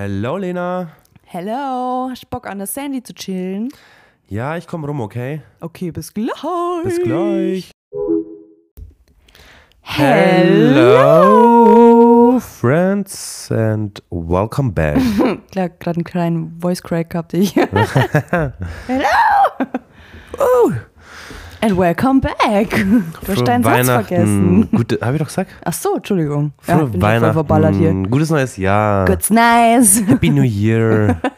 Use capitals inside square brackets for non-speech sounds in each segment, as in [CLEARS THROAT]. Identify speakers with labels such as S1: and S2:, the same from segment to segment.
S1: Hello, Lena.
S2: Hello, hast du Bock an der Sandy zu chillen?
S1: Ja, ich komm rum, okay?
S2: Okay, bis gleich.
S1: Bis gleich.
S2: Hello.
S1: friends, and welcome back. [LAUGHS]
S2: Klar, gerade einen kleinen Voice Crack gehabt ich. [LAUGHS] [LAUGHS] Hello.
S1: oh,
S2: And welcome back. [LAUGHS] Du hast deinen Satz vergessen.
S1: Gute, hab ich doch gesagt?
S2: Ach so, Entschuldigung.
S1: Frohe
S2: Ja, bin
S1: Weihnachten.
S2: verballert hier.
S1: Gutes neues Jahr.
S2: Good's nice. [LAUGHS]
S1: Happy New Year. [LAUGHS]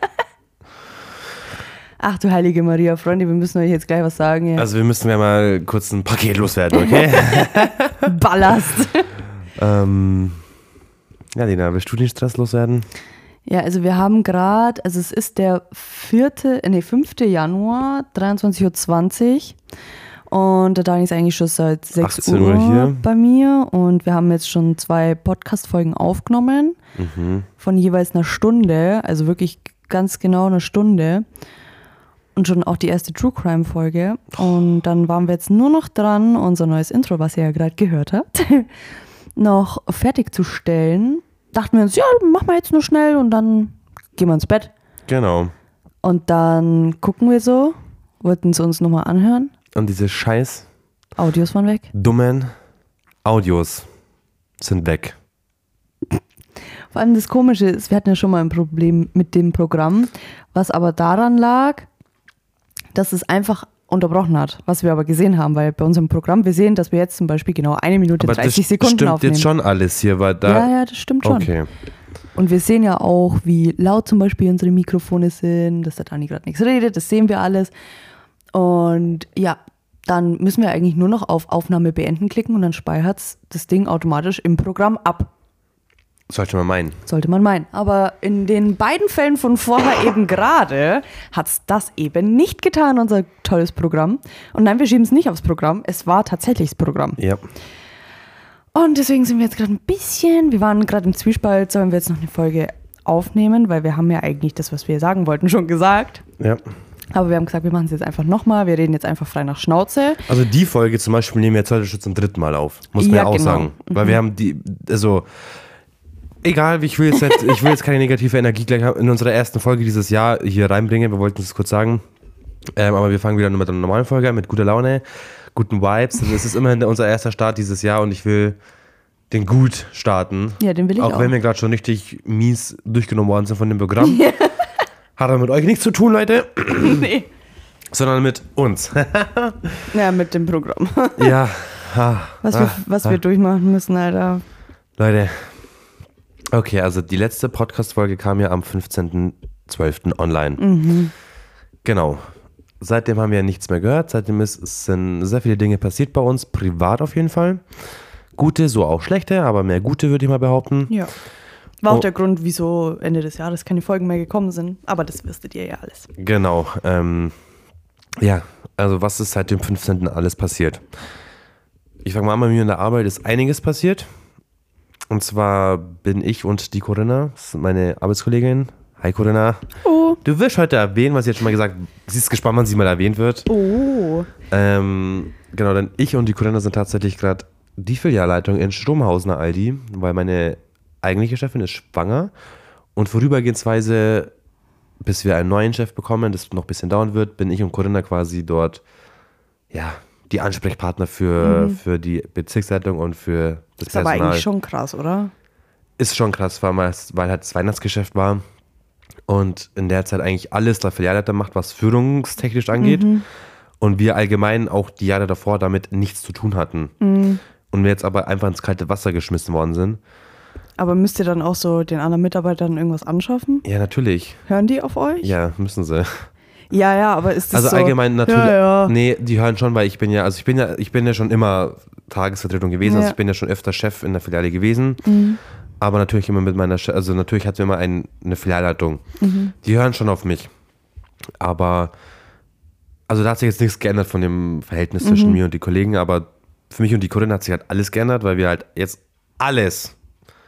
S2: Ach du heilige Maria, Freunde, wir müssen euch jetzt gleich was sagen. Hier.
S1: also wir müssen ja mal kurz ein Paket loswerden, okay?
S2: Ballast.
S1: ähm, ja, Lena, willst du den Stress loswerden?
S2: Ja, also wir haben gerade, also es ist der 4., nee, 5. Januar, 23.20 Uhr. Und der Dani ist eigentlich schon seit 6
S1: 18
S2: Uhr,
S1: Uhr hier.
S2: bei mir. Und wir haben jetzt schon zwei Podcast-Folgen aufgenommen
S1: Mhm.
S2: von jeweils einer Stunde, also wirklich ganz genau eine Stunde. Und schon auch die erste True Crime-Folge. Und dann waren wir jetzt nur noch dran, unser neues Intro, was ihr ja gerade gehört habt, [LAUGHS] noch fertigzustellen. Dachten wir uns, ja, machen wir jetzt nur schnell und dann gehen wir ins Bett.
S1: Genau.
S2: Und dann gucken wir so, wollten es uns nochmal anhören.
S1: Und diese scheiß
S2: Audios waren weg.
S1: dummen Audios sind weg.
S2: Vor allem das Komische ist, wir hatten ja schon mal ein Problem mit dem Programm, was aber daran lag, dass es einfach unterbrochen hat, was wir aber gesehen haben, weil bei unserem Programm, wir sehen, dass wir jetzt zum Beispiel genau eine Minute
S1: Aber
S2: 30
S1: das
S2: Sekunden
S1: stimmt
S2: aufnehmen.
S1: jetzt schon alles hier, weil da.
S2: ja, ja, das stimmt schon.
S1: Okay.
S2: Und wir sehen ja auch, wie laut zum Beispiel unsere Mikrofone sind, dass der Dani gerade nichts redet, das sehen wir alles. Und ja, dann müssen wir eigentlich nur noch auf Aufnahme beenden klicken und dann speichert das Ding automatisch im Programm ab.
S1: Sollte man meinen.
S2: Sollte man meinen. Aber in den beiden Fällen von vorher [LAUGHS] eben gerade hat es das eben nicht getan, unser tolles Programm. Und nein, wir schieben es nicht aufs Programm. Es war tatsächlich das Programm.
S1: Ja.
S2: Und deswegen sind wir jetzt gerade ein bisschen, wir waren gerade im Zwiespalt, sollen wir jetzt noch eine Folge aufnehmen, weil wir haben ja eigentlich das, was wir sagen wollten, schon gesagt.
S1: Ja.
S2: Aber wir haben gesagt, wir machen es jetzt einfach nochmal. Wir reden jetzt einfach frei nach Schnauze.
S1: Also die Folge zum Beispiel nehmen wir jetzt heute schon zum dritten Mal auf. Muss man
S2: Ja,
S1: ja auch
S2: genau.
S1: sagen. Weil wir haben die, also egal, ich will jetzt, nicht, ich will jetzt keine negative Energie gleich in unserer ersten Folge dieses Jahr hier reinbringen. Wir wollten es kurz sagen. Ähm, aber wir fangen wieder mit einer normalen Folge an, mit guter Laune, guten Vibes. Also es ist immerhin unser erster Start dieses Jahr und ich will den gut starten.
S2: Ja, den will ich
S1: auch.
S2: auch.
S1: wenn wir gerade schon richtig mies durchgenommen worden sind von dem Programm. [LAUGHS] Hat aber mit euch nichts zu tun, Leute, [LAUGHS]
S2: nee.
S1: sondern mit uns. [LAUGHS]
S2: Ja, mit dem Programm. [LAUGHS]
S1: ja. ha,
S2: Was,
S1: ah,
S2: wir, was wir durchmachen müssen, Alter.
S1: Leute. Okay, also die letzte Podcast-Folge kam ja am 15.12. online.
S2: Mhm.
S1: Genau. Seitdem haben wir nichts mehr gehört. Seitdem ist, sind sehr viele Dinge passiert bei uns, privat auf jeden Fall. Gute, so auch schlechte, aber mehr gute würde ich mal behaupten.
S2: Ja. War auch
S1: Oh.
S2: der Grund, wieso Ende des Jahres keine Folgen mehr gekommen sind. Aber das wüsstet ihr ja alles.
S1: Genau. Ähm, ja, also was ist seit dem 15. alles passiert? Ich fange mal an, bei mir in der Arbeit ist einiges passiert. Und zwar bin ich und die Corinna, das ist meine Arbeitskollegin. Hi Corinna.
S2: Oh.
S1: Du wirst heute erwähnen, was ich jetzt schon mal gesagt Sie ist gespannt, wann sie mal erwähnt wird.
S2: Oh.
S1: Ähm, genau, denn ich und die Corinna sind tatsächlich gerade die Filialleitung in Stromhausener Aldi, weil meine eigentliche Chefin ist schwanger und vorübergehensweise, bis wir einen neuen Chef bekommen, das noch ein bisschen dauern wird, bin ich und Corinna quasi dort, ja, die Ansprechpartner für, für die Bezirksleitung und für das
S2: Ist aber
S1: Personal
S2: eigentlich schon krass, oder?
S1: ist schon krass, weil, man, weil halt das Weihnachtsgeschäft war und in der Zeit eigentlich alles der Filialleiter macht, was führungstechnisch angeht. Und wir allgemein auch die Jahre davor damit nichts zu tun hatten. Und wir jetzt aber einfach ins kalte Wasser geschmissen worden sind.
S2: Aber müsst ihr dann auch so den anderen Mitarbeitern irgendwas anschaffen?
S1: Ja, natürlich.
S2: Hören die auf euch?
S1: Ja, müssen sie.
S2: Ja, ja, aber ist das
S1: Also
S2: so?
S1: allgemein natürlich.
S2: Ja, ja.
S1: Nee, die hören schon, weil ich bin ja, also ich bin ja, ich bin ja schon immer Tagesvertretung gewesen. Also
S2: Ja.
S1: ich bin ja schon öfter Chef in der Filiale gewesen.
S2: Mhm.
S1: Aber natürlich immer mit meiner, Che- also natürlich hatten wir immer ein, eine Filialleitung.
S2: Mhm.
S1: Die hören schon auf mich. Aber, also da hat sich jetzt nichts geändert von dem Verhältnis
S2: Mhm.
S1: zwischen mir und die Kollegen, aber für mich und die Corinna hat sich halt alles geändert, weil wir halt jetzt alles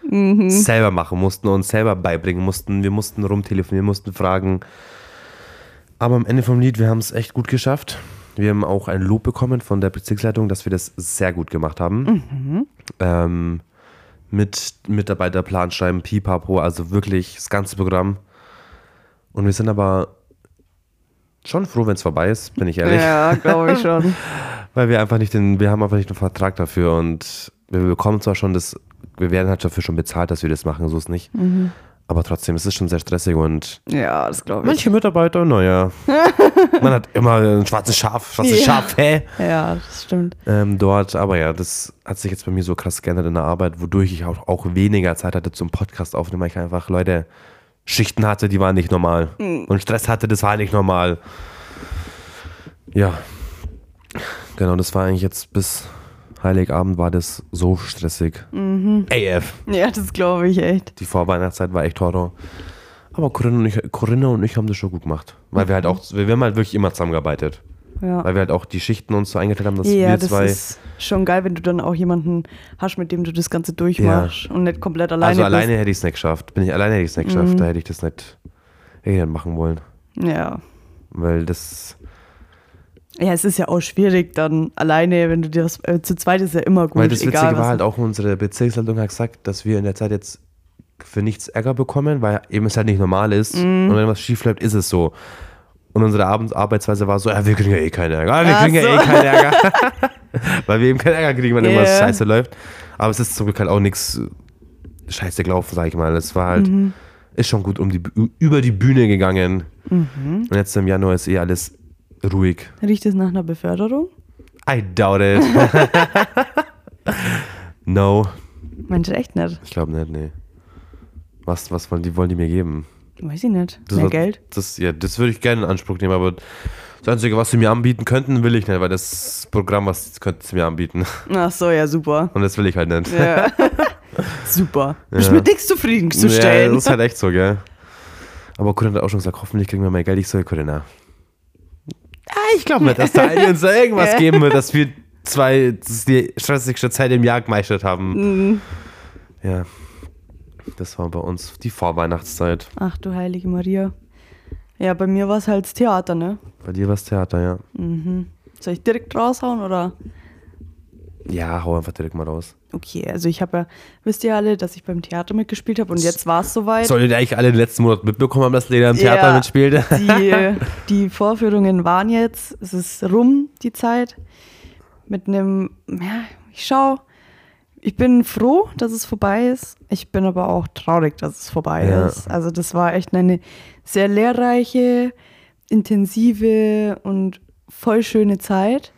S2: Mhm.
S1: selber machen mussten und selber beibringen mussten. Wir mussten rumtelefonieren, mussten fragen. Aber am Ende vom Lied, wir haben es echt gut geschafft. Wir haben auch ein Lob bekommen von der Bezirksleitung, dass wir das sehr gut gemacht haben. Ähm, mit Mitarbeiterplan schreiben, pipapo, also wirklich das ganze Programm. Und wir sind aber schon froh, wenn es vorbei ist, bin ich ehrlich.
S2: Ja, glaube ich [LAUGHS] schon.
S1: Weil wir einfach nicht den, wir haben einfach nicht den Vertrag dafür und wir bekommen zwar schon das, wir werden halt dafür schon bezahlt, dass wir das machen, so ist nicht. Aber trotzdem, es ist schon sehr stressig und
S2: Ja, das glaube ich.
S1: manche Mitarbeiter, naja, [LAUGHS] man hat immer ein schwarzes Schaf, schwarzes
S2: Ja.
S1: Schaf, hä?
S2: Ja, das stimmt.
S1: Ähm, dort, aber ja, das hat sich jetzt bei mir so krass geändert in der Arbeit, wodurch ich auch, auch weniger Zeit hatte zum Podcast aufnehmen, weil ich einfach Leute Schichten hatte, die waren nicht normal. Und Stress hatte, das war nicht normal. Ja. Genau, das war eigentlich jetzt bis Heiligabend war das so stressig. AF.
S2: Ja, das glaube ich echt.
S1: Die Vorweihnachtszeit war echt Horror. Aber Corinna und, ich, Corinna und ich haben das schon gut gemacht. Weil wir halt auch, wir haben halt wirklich immer zusammengearbeitet.
S2: Ja.
S1: Weil wir halt auch die Schichten uns so eingeteilt haben, dass
S2: Ja,
S1: wir
S2: das
S1: zwei.
S2: ist schon geil, wenn du dann auch jemanden hast, mit dem du das Ganze durchmachst und nicht komplett alleine
S1: also
S2: bist.
S1: alleine hätte ich es nicht geschafft. Bin ich alleine hätte ich es nicht geschafft. Da hätte ich das nicht, hätte ich nicht machen wollen.
S2: Ja.
S1: Weil das,
S2: Ja, es ist ja auch schwierig dann alleine, wenn du dir das äh, zu zweit ist ja immer gut.
S1: weil das Witzige
S2: egal,
S1: war halt auch, unsere Bezirksleitung hat gesagt, dass wir in der Zeit jetzt für nichts Ärger bekommen, weil eben es halt nicht normal ist.
S2: Mhm.
S1: Und wenn was schief läuft, ist es so. Und unsere Arbeitsweise war so, ja, wir kriegen ja eh keinen Ärger. Wir
S2: Ach
S1: kriegen ja
S2: so.
S1: eh keinen Ärger. [LAUGHS] [LAUGHS] weil wir eben keinen Ärger kriegen, wenn irgendwas
S2: Ja.
S1: scheiße läuft. Aber es ist zum Glück halt auch nichts scheiße gelaufen, sag ich mal. Es war halt,
S2: Mhm.
S1: ist schon gut um die, über die Bühne gegangen.
S2: Mhm.
S1: Und jetzt im Januar ist eh alles ruhig.
S2: Riecht es nach einer Beförderung?
S1: I doubt it. [LAUGHS] no.
S2: Mensch, echt nicht.
S1: Ich glaube nicht, nee. Was, was wollen die, wollen die mir geben?
S2: Weiß ich nicht.
S1: Das
S2: Mehr
S1: war-
S2: Geld?
S1: Das, ja, das würde ich gerne in Anspruch nehmen, aber das Einzige, was sie mir anbieten könnten, will ich nicht, weil das Programm, was könnten sie mir anbieten.
S2: Ach so, ja, super.
S1: Und das will ich halt nicht.
S2: Ja. [LAUGHS] super. Bist
S1: Ja.
S2: mit nichts zufrieden zu
S1: Ja,
S2: stellen.
S1: das ist halt echt so, gell? Aber Corinna hat auch schon gesagt, hoffentlich kriegen wir mehr Geld. Ich so, Corinna. Ah, ich glaube nicht, dass der [LAUGHS] Aldi uns da irgendwas geben wird, dass wir zwei, das die stressigste Zeit im Jahr gemeistert haben.
S2: Mhm.
S1: Ja. Das war bei uns die Vorweihnachtszeit.
S2: Ach du heilige Maria. Ja, bei mir war es halt das Theater, ne?
S1: Bei dir war es Theater, ja.
S2: Mhm. Soll ich direkt raushauen oder?
S1: Ja, hau einfach direkt mal raus.
S2: Okay, also ich habe ja, wisst ihr alle, dass ich beim Theater mitgespielt habe und jetzt war es soweit.
S1: Solltet ihr eigentlich alle den letzten Monat mitbekommen haben, dass Lena im Theater
S2: Ja.
S1: mitspielt?
S2: Die, [LAUGHS] die Vorführungen waren jetzt, es ist rum, die Zeit. Mit einem, ja, ich schau, ich bin froh, dass es vorbei ist. Ich bin aber auch traurig, dass es vorbei
S1: Ja.
S2: ist. Also das war echt eine sehr lehrreiche, intensive und voll schöne Zeit.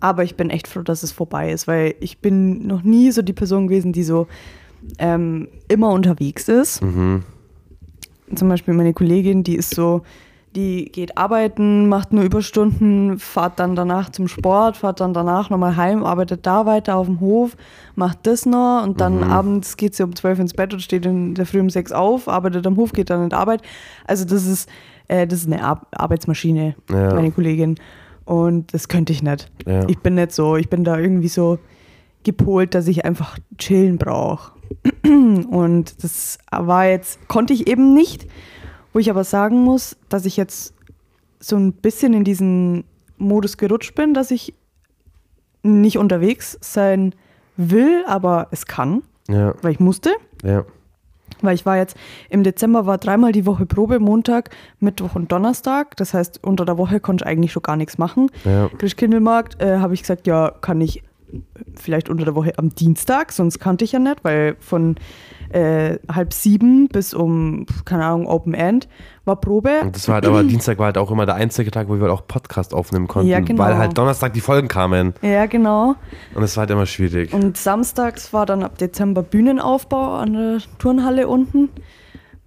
S2: Aber ich bin echt froh, dass es vorbei ist, weil ich bin noch nie so die Person gewesen, die so ähm, immer unterwegs ist
S1: Mhm.
S2: zum Beispiel meine Kollegin, die ist so, die geht arbeiten, macht nur Überstunden, fahrt dann danach zum Sport, fahrt dann danach nochmal heim, arbeitet da weiter auf dem Hof, macht das noch und dann abends geht sie um 12 ins Bett und steht in der Früh um 6 auf, arbeitet am Hof, geht dann in die Arbeit. Also das ist, äh, das ist eine Ar Arbeitsmaschine,
S1: Ja.
S2: meine Kollegin. Und das könnte ich nicht.
S1: Ja.
S2: Ich bin nicht so, ich bin da irgendwie so gepolt, dass ich einfach chillen brauche. [CLEARS THROAT] Und das war jetzt, konnte ich eben nicht, wo ich aber sagen muss, dass ich jetzt so ein bisschen in diesen Modus gerutscht bin, dass ich nicht unterwegs sein will, aber es kann,
S1: Ja,
S2: weil ich musste.
S1: ja.
S2: Weil ich war jetzt im Dezember war dreimal die Woche Probe, Montag, Mittwoch und Donnerstag. Das heißt, unter der Woche konnte ich eigentlich schon gar nichts machen.
S1: Ja.
S2: Christkindlmarkt äh, habe ich gesagt, ja, kann ich vielleicht unter der Woche am Dienstag, sonst kannte ich ja nicht, weil von äh, halb sieben bis um, keine Ahnung, Open End war Probe.
S1: Und das war halt aber, Dienstag war halt auch immer der einzige Tag, wo wir halt auch Podcast aufnehmen konnten,
S2: Ja, genau.
S1: weil halt Donnerstag die Folgen kamen.
S2: Ja, genau.
S1: Und es war halt immer schwierig.
S2: Und samstags war dann ab Dezember Bühnenaufbau an der Turnhalle unten.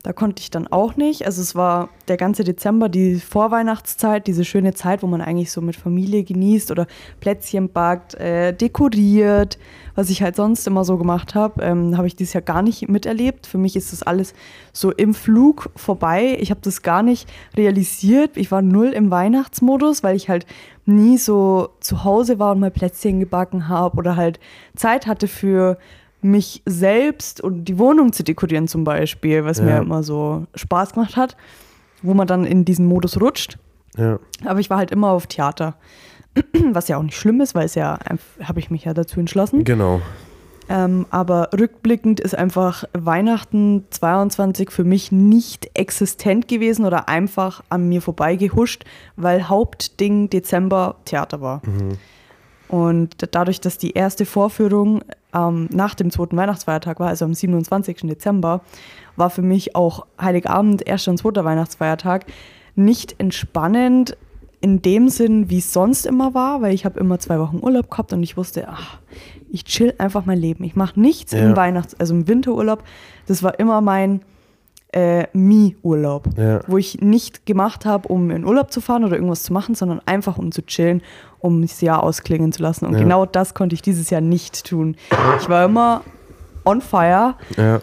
S2: Da konnte ich dann auch nicht. Also es war der ganze Dezember, die Vorweihnachtszeit, diese schöne Zeit, wo man eigentlich so mit Familie genießt oder Plätzchen backt, äh, dekoriert, was ich halt sonst immer so gemacht habe, ähm, habe ich dieses Jahr gar nicht miterlebt. Für mich ist das alles so im Flug vorbei. Ich habe das gar nicht realisiert. Ich war null im Weihnachtsmodus, weil ich halt nie so zu Hause war und mal Plätzchen gebacken habe oder halt Zeit hatte für mich selbst und die Wohnung zu dekorieren zum Beispiel, was mir
S1: Ja.
S2: immer so Spaß gemacht hat, wo man dann in diesen Modus rutscht.
S1: Ja.
S2: Aber ich war halt immer auf Theater, [CLEARS THROAT] was ja auch nicht schlimm ist, weil es ja, habe ich mich ja dazu entschlossen.
S1: Genau.
S2: Ähm, aber rückblickend ist einfach Weihnachten 22 für mich nicht existent gewesen oder einfach an mir vorbeigehuscht, weil Hauptding Dezember Theater war. Und dadurch, dass die erste Vorführung ähm, nach dem zweiten Weihnachtsfeiertag war, also am 27. Dezember, war für mich auch Heiligabend, erster und zweiter Weihnachtsfeiertag nicht entspannend in dem Sinn, wie es sonst immer war, weil ich habe immer zwei Wochen Urlaub gehabt und ich wusste, ach, ich chill einfach mein Leben. Ich mache nichts
S1: Ja.
S2: im Weihnachts-, also im Winterurlaub. Das war immer mein äh, Me-Urlaub,
S1: Ja.
S2: wo ich nicht gemacht habe, um in Urlaub zu fahren oder irgendwas zu machen, sondern einfach um zu chillen, um das Jahr ausklingen zu lassen. Und
S1: Ja.
S2: genau das konnte ich dieses Jahr nicht tun. Ich war immer on fire.
S1: Ja,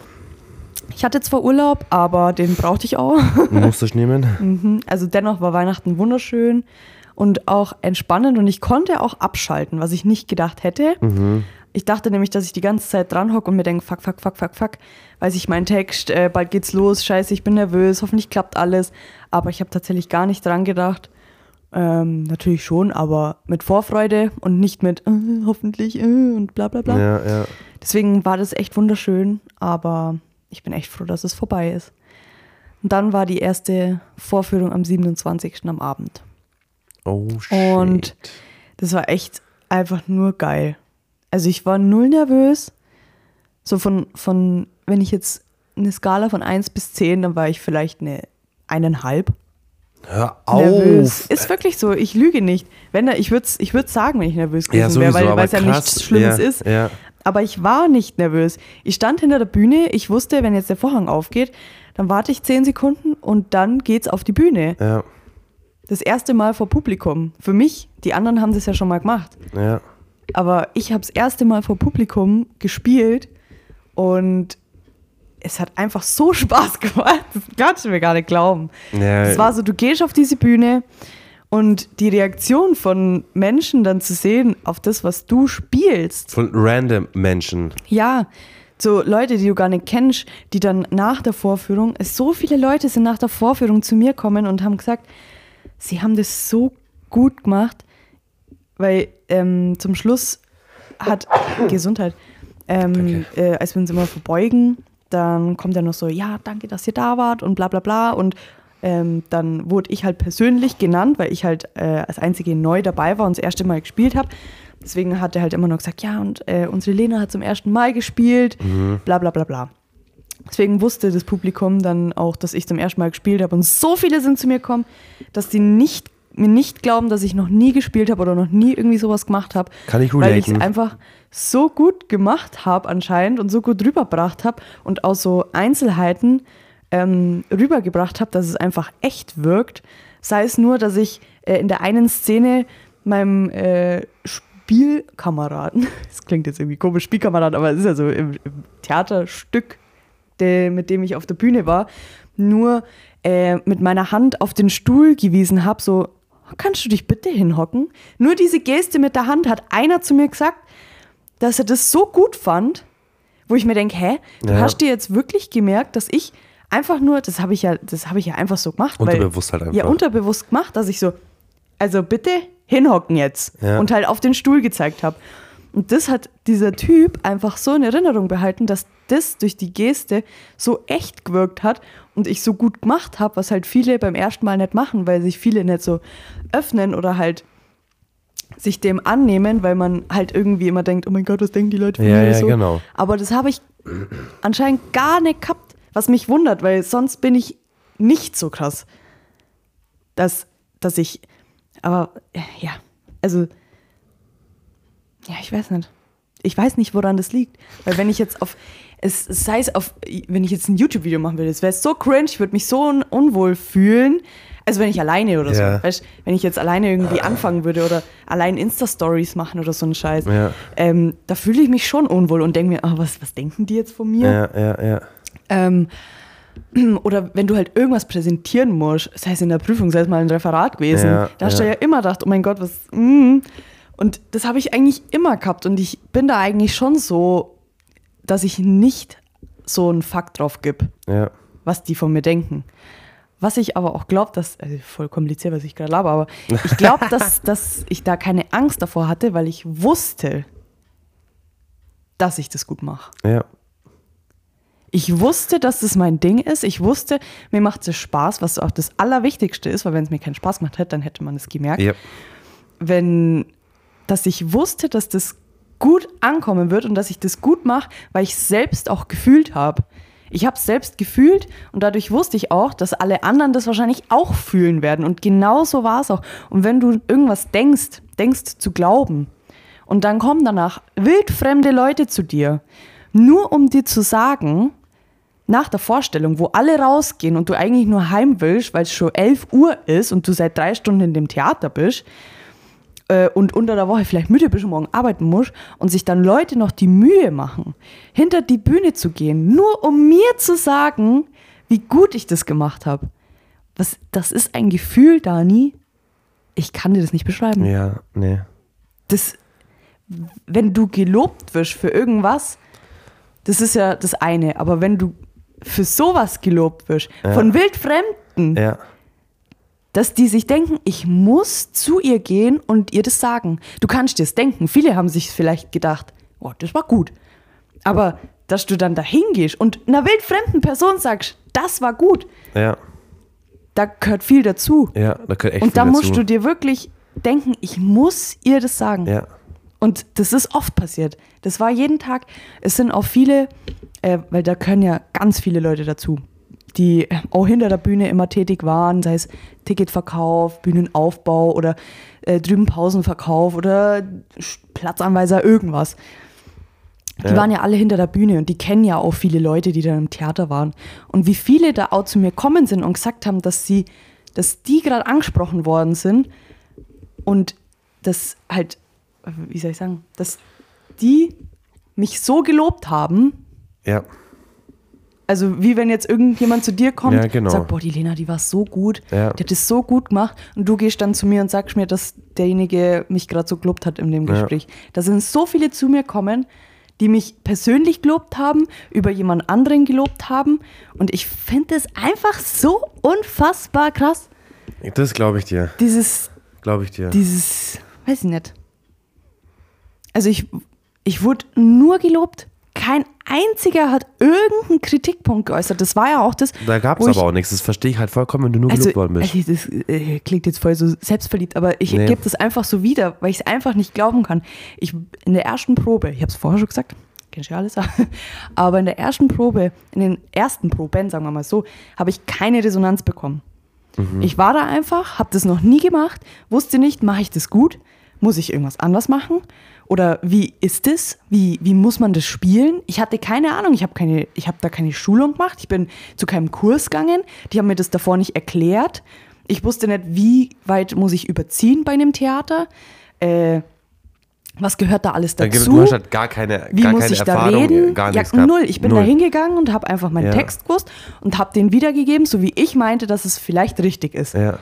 S2: Ich hatte zwar Urlaub, aber den brauchte ich auch. [LAUGHS]
S1: musste ich nehmen.
S2: Mhm. Also dennoch war Weihnachten wunderschön und auch entspannend und ich konnte auch abschalten, was ich nicht gedacht hätte. Ich dachte nämlich, dass ich die ganze Zeit dran hocke und mir denke, fuck, fuck, fuck, fuck, fuck, weiß ich meinen Text, äh, bald geht's los, scheiße, ich bin nervös, hoffentlich klappt alles. Aber ich habe tatsächlich gar nicht dran gedacht. Ähm, natürlich schon, aber mit Vorfreude und nicht mit äh, hoffentlich äh, und bla bla bla.
S1: Ja, ja.
S2: Deswegen war das echt wunderschön, aber ich bin echt froh, dass es vorbei ist. Und dann war die erste Vorführung am 27. am Abend.
S1: Oh, shit.
S2: Und das war echt einfach nur geil. Also ich war null nervös. So von, von wenn ich jetzt eine Skala von 1 bis 10, dann war ich vielleicht eine eineinhalb.
S1: Hör
S2: Nervös.
S1: auf.
S2: Ist wirklich so, ich lüge nicht. Wenn da, ich würde es ich sagen, wenn ich nervös
S1: Ja,
S2: gewesen wäre,
S1: sowieso,
S2: weil es ja nichts Schlimmes
S1: Ja,
S2: ist.
S1: ja.
S2: Aber ich war nicht nervös. Ich stand hinter der Bühne, ich wusste, wenn jetzt der Vorhang aufgeht, dann warte ich 10 Sekunden und dann geht's auf die Bühne.
S1: Ja,
S2: Das erste Mal vor Publikum. Für mich, die anderen haben das ja schon mal gemacht.
S1: ja.
S2: Aber ich habe das erste Mal vor Publikum gespielt und es hat einfach so [LAUGHS] Spaß gemacht. Das kannst du mir gar nicht glauben.
S1: Ja,
S2: Es war so, du gehst auf diese Bühne und die Reaktion von Menschen dann zu sehen auf das, was du spielst.
S1: von random Menschen.
S2: Ja, so Leute, die du gar nicht kennst, die dann nach der Vorführung, so viele Leute sind nach der Vorführung zu mir kommen und haben gesagt, sie haben das so gut gemacht, weil ähm, zum Schluss hat Gesundheit, ähm, äh, als wir uns immer verbeugen, dann kommt ja noch so, ja, danke, dass ihr da wart und bla bla bla und ähm, dann wurde ich halt persönlich genannt, weil ich halt äh, als Einzige neu dabei war und das erste Mal gespielt habe. Deswegen hat er halt immer noch gesagt, ja, und äh, unsere Lena hat zum ersten Mal gespielt, bla bla bla bla. Deswegen wusste das Publikum dann auch, dass ich zum ersten Mal gespielt habe. Und so viele sind zu mir gekommen, dass die nicht, mir nicht glauben, dass ich noch nie gespielt habe oder noch nie irgendwie sowas gemacht habe.
S1: Kann ich
S2: Weil ich es
S1: relaten.
S2: einfach so gut gemacht habe anscheinend und so gut rübergebracht habe und aus so Einzelheiten ähm, rübergebracht habe, dass es einfach echt wirkt. Sei es nur, dass ich äh, in der einen Szene meinem äh, Spielkameraden, [LAUGHS] das klingt jetzt irgendwie komisch, Spielkameraden, aber es ist ja so im, im Theaterstück, der, mit dem ich auf der Bühne war, nur äh, mit meiner Hand auf den Stuhl gewiesen habe, so, kannst du dich bitte hinhocken? Nur diese Geste mit der Hand hat einer zu mir gesagt, dass er das so gut fand, wo ich mir denke, hä, du
S1: Ja.
S2: hast dir jetzt wirklich gemerkt, dass ich einfach nur, das habe ich ja, das habe ich ja einfach so gemacht. weil-
S1: Unterbewusst halt einfach.
S2: Ja, unterbewusst gemacht, dass ich so, also bitte hinhocken jetzt
S1: Ja.
S2: und halt auf den Stuhl gezeigt habe. Und das hat dieser Typ einfach so in Erinnerung behalten, dass das durch die Geste so echt gewirkt hat und ich so gut gemacht habe, was halt viele beim ersten Mal nicht machen, weil sich viele nicht so öffnen oder halt sich dem annehmen, weil man halt irgendwie immer denkt, oh mein Gott, was denken die Leute von
S1: Ja,
S2: mir
S1: ja,
S2: so.
S1: genau.
S2: Aber das habe ich anscheinend gar nicht gehabt, was mich wundert, weil sonst bin ich nicht so krass, dass, dass ich, aber äh, ja, also, ja, ich weiß nicht. Ich weiß nicht, woran das liegt. Weil wenn ich jetzt auf, es es sei es auf, wenn ich jetzt ein YouTube-Video machen würde, es wäre so cringe, ich würde mich so un unwohl fühlen. Also wenn ich alleine oder so,
S1: Ja.
S2: weißt, wenn ich jetzt alleine irgendwie anfangen würde oder allein Insta-Stories machen oder so einen Scheiß,
S1: Ja.
S2: ähm, da fühle ich mich schon unwohl und denke mir, ah, was, was denken die jetzt von mir?
S1: Ja, ja, ja.
S2: Ähm, [CLEARS THROAT] oder wenn du halt irgendwas präsentieren musst, sei es in der Prüfung, sei es mal ein Referat gewesen,
S1: Ja,
S2: da hast du
S1: ja.
S2: immer gedacht, oh mein Gott, was. Mm. Und das habe ich eigentlich immer gehabt und ich bin da eigentlich schon so, dass ich nicht so einen Fakt drauf gebe,
S1: Ja.
S2: was die von mir denken. Was ich aber auch glaube, dass, also voll kompliziert, was ich gerade laber, aber ich glaube, [LAUGHS] dass, dass ich da keine Angst davor hatte, weil ich wusste, dass ich das gut mache.
S1: Ja.
S2: Ich wusste, dass das mein Ding ist. Ich wusste, mir macht es Spaß, was auch das Allerwichtigste ist, weil wenn es mir keinen Spaß gemacht hätte, dann hätte man es gemerkt.
S1: Ja.
S2: Wenn, dass ich wusste, dass das gut ankommen wird und dass ich das gut mache, weil ich selbst auch gefühlt habe. Ich habe es selbst gefühlt und dadurch wusste ich auch, dass alle anderen das wahrscheinlich auch fühlen werden. Und genau so war es auch. Und wenn du irgendwas denkst, denkst zu glauben, und dann kommen danach wildfremde Leute zu dir, nur um dir zu sagen, nach der Vorstellung, wo alle rausgehen und du eigentlich nur heim willst, weil es schon 11 Uhr ist und du seit drei Stunden in dem Theater bist äh, und unter der Woche vielleicht müde bist und morgen arbeiten musst und sich dann Leute noch die Mühe machen, hinter die Bühne zu gehen, nur um mir zu sagen, wie gut ich das gemacht habe. Was, das ist ein Gefühl, Dani. Ich kann dir das nicht beschreiben.
S1: Ja, nee.
S2: Das, wenn du gelobt wirst für irgendwas, das ist ja das eine. Aber wenn du für sowas gelobt wirst,
S1: Ja.
S2: von Wildfremden,
S1: Ja.
S2: Dass die sich denken, ich muss zu ihr gehen und ihr das sagen. Du kannst dir das denken. Viele haben sich vielleicht gedacht, oh, das war gut. Aber dass du dann dahin gehst und einer wildfremden Person sagst, das war gut,
S1: Ja.
S2: da gehört viel dazu.
S1: Ja, da gehört echt
S2: und da musst
S1: dazu.
S2: du dir wirklich denken, ich muss ihr das sagen.
S1: Ja.
S2: Und das ist oft passiert. Das war jeden Tag. Es sind auch viele, äh, weil da können ja ganz viele Leute dazu, die auch hinter der Bühne immer tätig waren, sei es Ticketverkauf, Bühnenaufbau oder äh, drüben Pausenverkauf oder Platzanweiser, irgendwas. Die
S1: Ja.
S2: waren ja alle hinter der Bühne und die kennen ja auch viele Leute, die da im Theater waren. Und wie viele da auch zu mir kommen sind und gesagt haben, dass sie, dass die gerade angesprochen worden sind und das halt, wie soll ich sagen, dass die mich so gelobt haben,
S1: Ja.
S2: Also wie wenn jetzt irgendjemand zu dir kommt
S1: Ja, genau.
S2: und sagt, boah, die Lena, die war so gut,
S1: Ja.
S2: die hat das so gut gemacht und du gehst dann zu mir und sagst mir, dass derjenige mich gerade so gelobt hat in dem
S1: Ja.
S2: Gespräch. Da sind so viele zu mir kommen, die mich persönlich gelobt haben, über jemand anderen gelobt haben und ich finde es einfach so unfassbar krass,
S1: Das glaube ich dir.
S2: dieses
S1: Glaube ich dir.
S2: dieses, weiß ich nicht. Also ich, ich wurde nur gelobt. Kein einziger hat irgendeinen Kritikpunkt geäußert. Das war ja auch das.
S1: da gab es aber auch nichts. Das verstehe ich halt vollkommen, wenn du nur
S2: Also,
S1: gelobt worden bist.
S2: also das äh, klingt jetzt voll so selbstverliebt, aber ich
S1: Nee.
S2: gebe das einfach so wieder, weil ich es einfach nicht glauben kann. Ich in der ersten Probe, ich habe es vorher schon gesagt, kennst du ja alles, [LAUGHS] aber in der ersten Probe, in den ersten Proben, sagen wir mal so, habe ich keine Resonanz bekommen.
S1: Mhm.
S2: Ich war da einfach, habe das noch nie gemacht, wusste nicht, mache ich das gut? Muss ich irgendwas anders machen? Oder wie ist es? Wie, wie muss man das spielen? Ich hatte keine Ahnung. Ich habe keine, ich habe da keine Schulung gemacht. Ich bin zu keinem Kurs gegangen. Die haben mir das davor nicht erklärt. Ich wusste nicht, wie weit muss ich überziehen bei einem Theater. Äh, was gehört da alles
S1: Da
S2: dazu?
S1: Du hast halt gar keine,
S2: Wie
S1: gar
S2: muss
S1: keine
S2: ich da
S1: Erfahrung,
S2: reden?
S1: gar
S2: ja,
S1: nichts gehabt.
S2: null. Ich bin
S1: Null.
S2: da hingegangen und habe einfach meinen
S1: Ja.
S2: Text gewusst und habe den wiedergegeben, so wie ich meinte, dass es vielleicht richtig ist.
S1: Ja.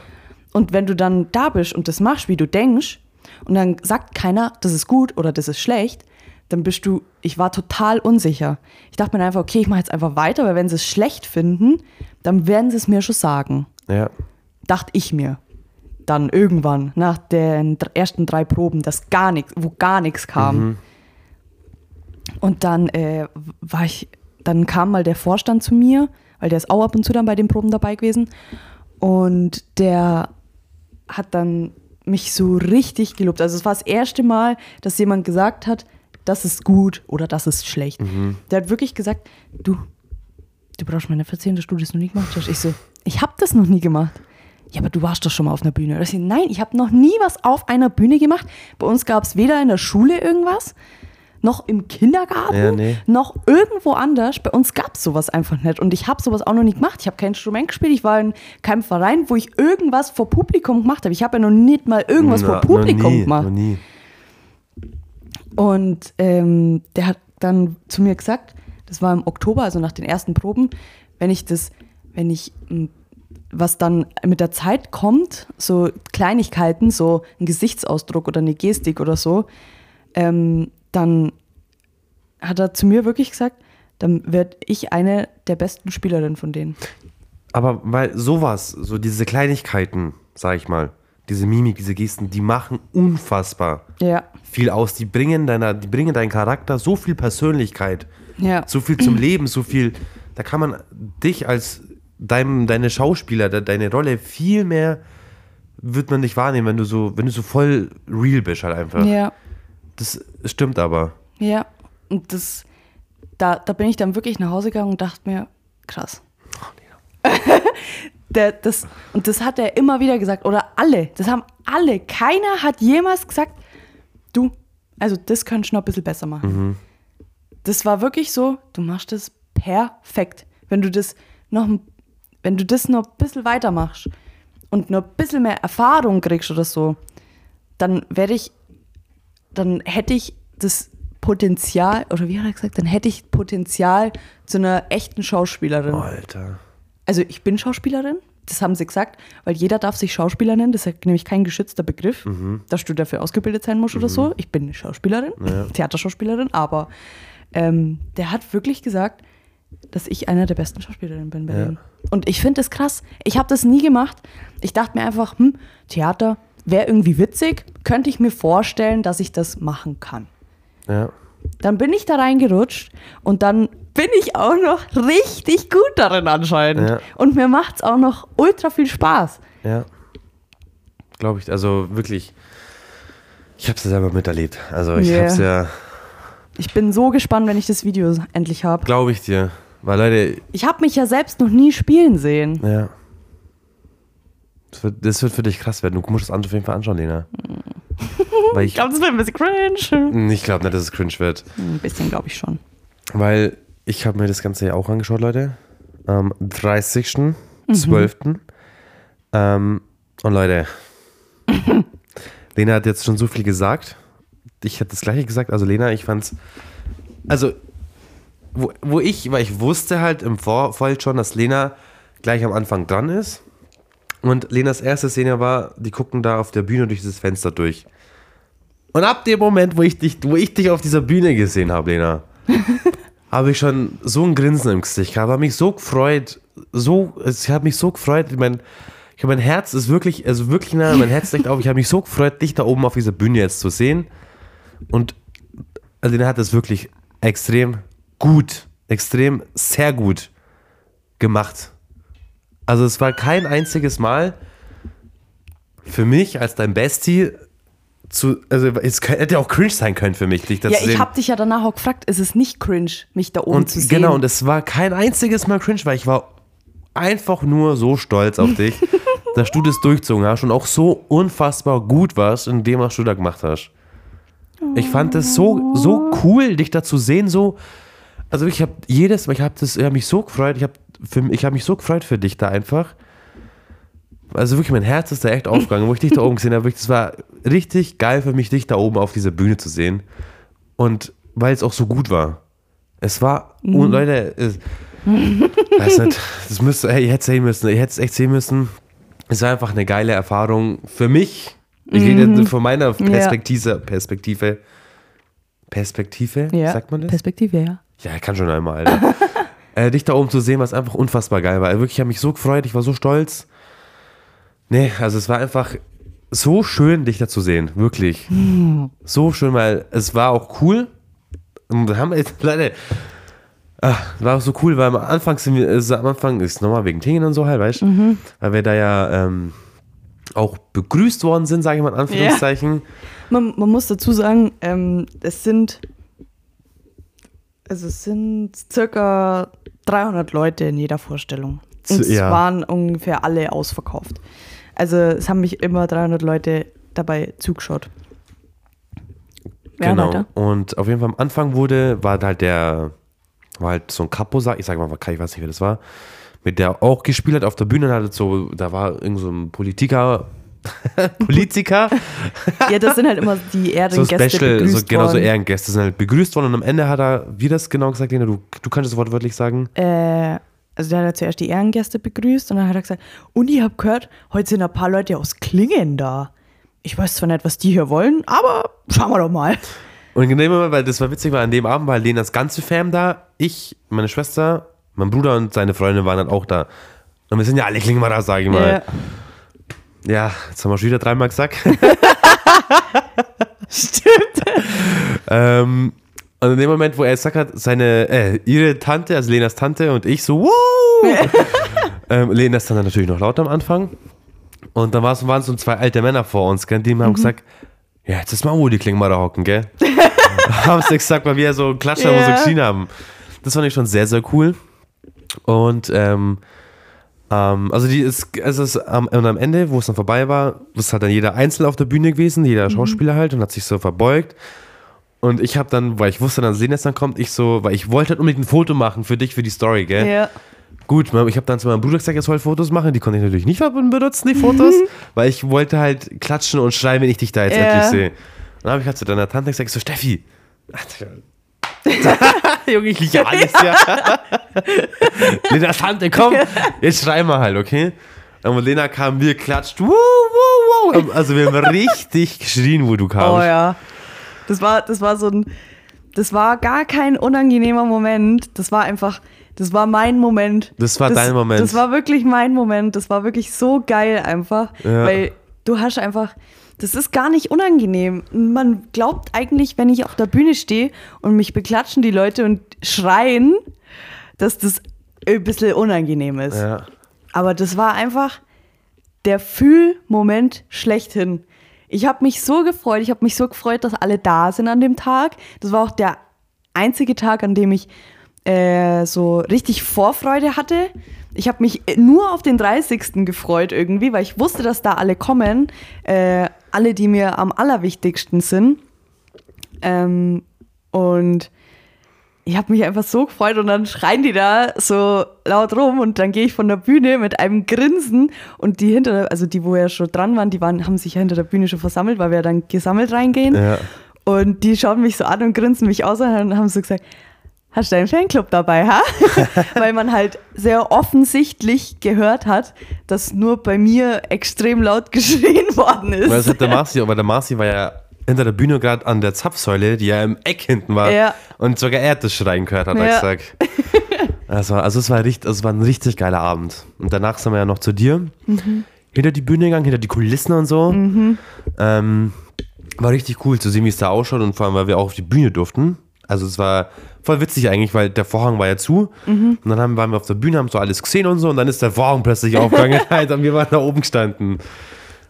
S2: Und wenn du dann da bist und das machst, wie du denkst, und dann sagt keiner, das ist gut oder das ist schlecht, dann bist du, ich war total unsicher. Ich dachte mir einfach, okay, ich mache jetzt einfach weiter, weil wenn sie es schlecht finden, dann werden sie es mir schon sagen.
S1: Ja.
S2: Dachte ich mir. Dann irgendwann, nach den ersten drei Proben, das gar nichts, wo gar nichts kam. Und dann äh, war ich, dann kam mal der Vorstand zu mir, weil der ist auch ab und zu dann bei den Proben dabei gewesen. Und der hat dann mich so richtig gelobt. Also es war das erste Mal, dass jemand gesagt hat, das ist gut oder das ist schlecht. Der hat wirklich gesagt, du, du brauchst dass du das noch nie gemacht hast. Ich so, ich habe das noch nie gemacht. Ja, aber du warst doch schon mal auf einer Bühne. Ich so, Nein, ich habe noch nie was auf einer Bühne gemacht. Bei uns gab es weder in der Schule irgendwas, noch im Kindergarten,
S1: Ja, nee.
S2: noch irgendwo anders. Bei uns gab es sowas einfach nicht. Und ich habe sowas auch noch nie gemacht. Ich habe kein Instrument gespielt. Ich war in keinem Verein, wo ich irgendwas vor Publikum gemacht habe. Ich habe ja noch nicht mal irgendwas
S1: Na,
S2: vor Publikum
S1: nie,
S2: gemacht. Und ähm, der hat dann zu mir gesagt, das war im Oktober, also nach den ersten Proben, wenn ich das, wenn ich, m, was dann mit der Zeit kommt, so Kleinigkeiten, so ein Gesichtsausdruck oder eine Gestik oder so, ähm, dann hat er zu mir wirklich gesagt, dann werde ich eine der besten Spielerinnen von denen.
S1: Aber weil sowas, so diese Kleinigkeiten, sag ich mal, diese Mimik, diese Gesten, die machen unfassbar
S2: Ja.
S1: viel aus. Die bringen deiner, die bringen deinen Charakter so viel Persönlichkeit,
S2: Ja.
S1: so viel zum Leben, so viel. Da kann man dich als dein, deine Schauspieler, de, deine Rolle viel mehr wird man nicht wahrnehmen, wenn du so, wenn du so voll real bist halt einfach.
S2: Ja.
S1: Das stimmt aber.
S2: Ja. Und das, da, da bin ich dann wirklich nach Hause gegangen und dachte mir, krass. [LAUGHS] Der, das, und das hat er immer wieder gesagt, oder alle, das haben alle. Keiner hat jemals gesagt, du, also das könntest du noch ein bisschen besser machen. Das war wirklich so, du machst das perfekt. Wenn du das noch, ein- wenn du das noch ein bisschen weitermachst und noch ein bisschen mehr Erfahrung kriegst oder so, dann werde ich, dann hätte ich das Potenzial, oder wie hat er gesagt, dann hätte ich Potenzial zu einer echten Schauspielerin.
S1: Alter.
S2: Also ich bin Schauspielerin, das haben sie gesagt, weil jeder darf sich Schauspieler nennen, das ist nämlich kein geschützter Begriff, dass du dafür ausgebildet sein musst oder so. Ich bin eine Schauspielerin, [LAUGHS] Theaterschauspielerin, aber ähm, der hat wirklich gesagt, dass ich einer der besten Schauspielerinnen bin bei
S1: Ja.
S2: Und ich finde das krass. Ich habe das nie gemacht. Ich dachte mir einfach, hm, Theater wäre irgendwie witzig, könnte ich mir vorstellen, dass ich das machen kann.
S1: Ja.
S2: Dann bin ich da reingerutscht und dann bin ich auch noch richtig gut darin anscheinend.
S1: Ja.
S2: Und mir macht es auch noch ultra viel Spaß.
S1: Ja. Glaube ich. Also wirklich. Ich habe es ja selber miterlebt. Also ich
S2: Yeah.
S1: habe es ja,
S2: Ich bin so gespannt, wenn ich das Video endlich habe.
S1: glaube ich dir. Weil Leute,
S2: Ich habe mich ja selbst noch nie spielen sehen.
S1: ja. Das wird, das wird für dich krass werden. Du musst es auf jeden Fall anschauen, Lena. [LAUGHS] Weil
S2: Ich
S1: ich,
S2: glaube, das wird ein bisschen cringe.
S1: ich glaube nicht, dass es cringe wird.
S2: Ein bisschen, glaube ich schon.
S1: Weil ich habe mir das Ganze ja auch angeschaut, Leute. Am 30.12. Ähm, und Leute, [LAUGHS] Lena hat jetzt schon so viel gesagt. Ich hätte das gleiche gesagt. Also Lena, ich fand's. Also, wo, wo ich, weil ich wusste halt im Vorfeld schon, dass Lena gleich am Anfang dran ist. Und Lenas erste Szene war, die gucken da auf der Bühne durch dieses Fenster durch. Und ab dem Moment, wo ich dich, wo ich dich auf dieser Bühne gesehen habe, Lena, [LAUGHS] habe ich schon so ein Grinsen im Gesicht gehabt, habe mich so gefreut, so, ich habe mich so gefreut, ich mein, ich mein Herz ist wirklich, also wirklich nah, mein Herz liegt auf, ich habe mich so gefreut, dich da oben auf dieser Bühne jetzt zu sehen und Alina hat es wirklich extrem gut, extrem sehr gut gemacht. Also es war kein einziges Mal für mich als dein Bestie zu, also es hätte auch cringe sein können für mich, dich da
S2: Ja, ich habe dich ja danach auch gefragt, ist es nicht cringe, mich da oben
S1: Und
S2: zu sehen?
S1: genau, und es war kein einziges Mal cringe, weil ich war einfach nur so stolz auf dich, [LAUGHS] dass du das durchzogen hast und auch so unfassbar gut warst in dem, was du da gemacht hast. Ich fand es so, so cool, dich da zu sehen, so. Also ich habe jedes Mal, ich habe das, ich habe mich so gefreut, ich habe ich habe mich so gefreut für dich da einfach. Also wirklich, mein Herz ist da echt aufgegangen, wo ich dich da oben gesehen habe. Wirklich, Das war richtig geil für mich, dich da oben auf dieser Bühne zu sehen. Und weil es auch so gut war. Es war,
S2: Mhm.
S1: und Leute, es, weiß nicht, das müsste, hey, ich hätte es sehen müssen, ich hätte es echt sehen müssen. Es war einfach eine geile Erfahrung für mich. Ich rede
S2: Mhm.
S1: jetzt von meiner Perspektive, Perspektive, Perspektive,
S2: ja.
S1: sagt man das?
S2: Perspektive, ja.
S1: Ja, ich kann schon einmal, Alter. [LAUGHS] äh, dich da oben zu sehen, was einfach unfassbar geil war. Wirklich, ich habe mich so gefreut, ich war so stolz. Nee, also es war einfach so schön, dich da zu sehen. Wirklich. So schön, weil es war auch cool. Und haben jetzt, [LAUGHS] Leute, ah, war auch so cool, weil am Anfang sind wir, also am Anfang ist nochmal wegen Tingen und so halt, weißt du? Weil wir da ja ähm, auch begrüßt worden sind, sage ich mal in Anführungszeichen.
S2: Man, man muss dazu sagen, ähm, es sind also es sind circa 300 Leute in jeder Vorstellung. Und es
S1: Ja.
S2: waren ungefähr alle ausverkauft. Also es haben mich immer 300 Leute dabei zugeschaut. Ja,
S1: genau.
S2: weiter.
S1: Und auf jeden Fall am Anfang wurde, war halt der, war halt so ein Capo, sag ich sag mal, ich weiß nicht, wer das war, mit der auch gespielt hat auf der Bühne, halt so, da war irgend so ein Politiker, [LAUGHS] Politiker,
S2: Ja, das sind halt immer die [LAUGHS]
S1: so
S2: Ehrengäste
S1: Special, so, genau so. Ehrengäste sind halt begrüßt worden und am Ende hat er, wie das genau gesagt, Lena, du, du kannst das wortwörtlich sagen.
S2: Äh, also der hat ja zuerst die Ehrengäste begrüßt und dann hat er gesagt, und ich habe gehört, heute sind ein paar Leute aus Klingen da. Ich weiß zwar nicht, was die hier wollen, aber schauen wir doch mal.
S1: Und nehmen wir mal, weil das war witzig, weil an dem Abend war Lenas ganze Fam da, ich, meine Schwester, mein Bruder und seine Freundin waren dann auch da. Und wir sind ja alle Klingerer, sage ich mal.
S2: Ja.
S1: Ja, jetzt haben wir schon wieder dreimal gesagt. [LAUGHS]
S2: Stimmt.
S1: ähm, und in dem Moment, wo er gesagt hat, seine, äh, ihre Tante, also Lenas Tante und ich so, wow! [LAUGHS] ähm, Lena ist dann natürlich noch laut am Anfang. Und dann waren so zwei alte Männer vor uns, gell, die haben gesagt, ja, jetzt ist mal Ruhe, die klingen mal da hocken, gell? [LAUGHS] haben sie gesagt, weil wir so Klatscher
S2: Ja.
S1: so geschrien haben. Das fand ich schon sehr, sehr cool. Und ähm, ähm, also die ist, es ist am, und am Ende, wo es dann vorbei war, ist halt dann jeder einzeln auf der Bühne gewesen, jeder Schauspieler halt und hat sich so verbeugt. Und ich habe dann, weil ich wusste, dann sehen es dann kommt, ich so, weil ich wollte halt unbedingt ein Foto machen für dich, für die Story, gell?
S2: Ja.
S1: Gut, ich habe dann zu meinem Bruder gesagt, er soll Fotos machen. Die konnte ich natürlich nicht benutzen, die Fotos, [LAUGHS] weil ich wollte halt klatschen und schreien, wenn ich dich da jetzt
S2: Ja.
S1: endlich sehe. Dann habe ich halt zu deiner Tante gesagt, so Steffi. [LAUGHS] Junge, ich liege alles, ja. [LAUGHS] Lena, Tante, komm, jetzt schreien wir halt, okay? Und Lena kam, wir klatscht, wow, wow, wow. [LAUGHS] Also wir haben richtig geschrien, wo du kamst.
S2: Oh ja. Das war, das war so ein, das war gar kein unangenehmer Moment. Das war einfach, das war mein Moment.
S1: Das war
S2: das,
S1: dein Moment.
S2: Das war wirklich mein Moment. Das war wirklich so geil einfach,
S1: Ja.
S2: weil du hast einfach, das ist gar nicht unangenehm. Man glaubt eigentlich, wenn ich auf der Bühne stehe und mich beklatschen die Leute und schreien, dass das ein bisschen unangenehm ist.
S1: Ja.
S2: Aber das war einfach der Fühlmoment schlechthin. Ich habe mich so gefreut, ich habe mich so gefreut, dass alle da sind an dem Tag. Das war auch der einzige Tag, an dem ich äh, so richtig Vorfreude hatte. Ich habe mich nur auf den 30. gefreut irgendwie, weil ich wusste, dass da alle kommen. Äh, alle, die mir am allerwichtigsten sind. Ähm, und ich habe mich einfach so gefreut und dann schreien die da so laut rum und dann gehe ich von der Bühne mit einem Grinsen und die hinter, also die, wo ja schon dran waren, die waren, haben sich ja hinter der Bühne schon versammelt, weil wir dann gesammelt reingehen.
S1: Ja.
S2: Und die schauen mich so an und grinsen mich aus und haben so gesagt, hast du einen Fanclub dabei, ha? [LAUGHS] weil man halt sehr offensichtlich gehört hat, dass nur bei mir extrem laut [LAUGHS] geschrien worden ist.
S1: Weil der Marci, aber der Marci war ja hinter der Bühne gerade an der Zapfsäule, die ja im Eck hinten war.
S2: Ja.
S1: Und sogar er hat das Schreien gehört, hat er
S2: Ja.
S1: gesagt. War, [LAUGHS] also es war, richtig, also es war ein richtig geiler Abend. Und danach sind wir ja noch zu dir.
S2: Mhm.
S1: Hinter die Bühne gegangen, hinter die Kulissen und so. Ähm, war richtig cool zu sehen, wie es da ausschaut und vor allem, weil wir auch auf die Bühne durften. Also es war voll witzig eigentlich, weil der Vorhang war ja zu.
S2: Mhm.
S1: Und dann haben, waren wir auf der Bühne, haben so alles gesehen und so. Und dann ist der Vorhang plötzlich [LAUGHS] aufgegangen und wir waren da oben gestanden.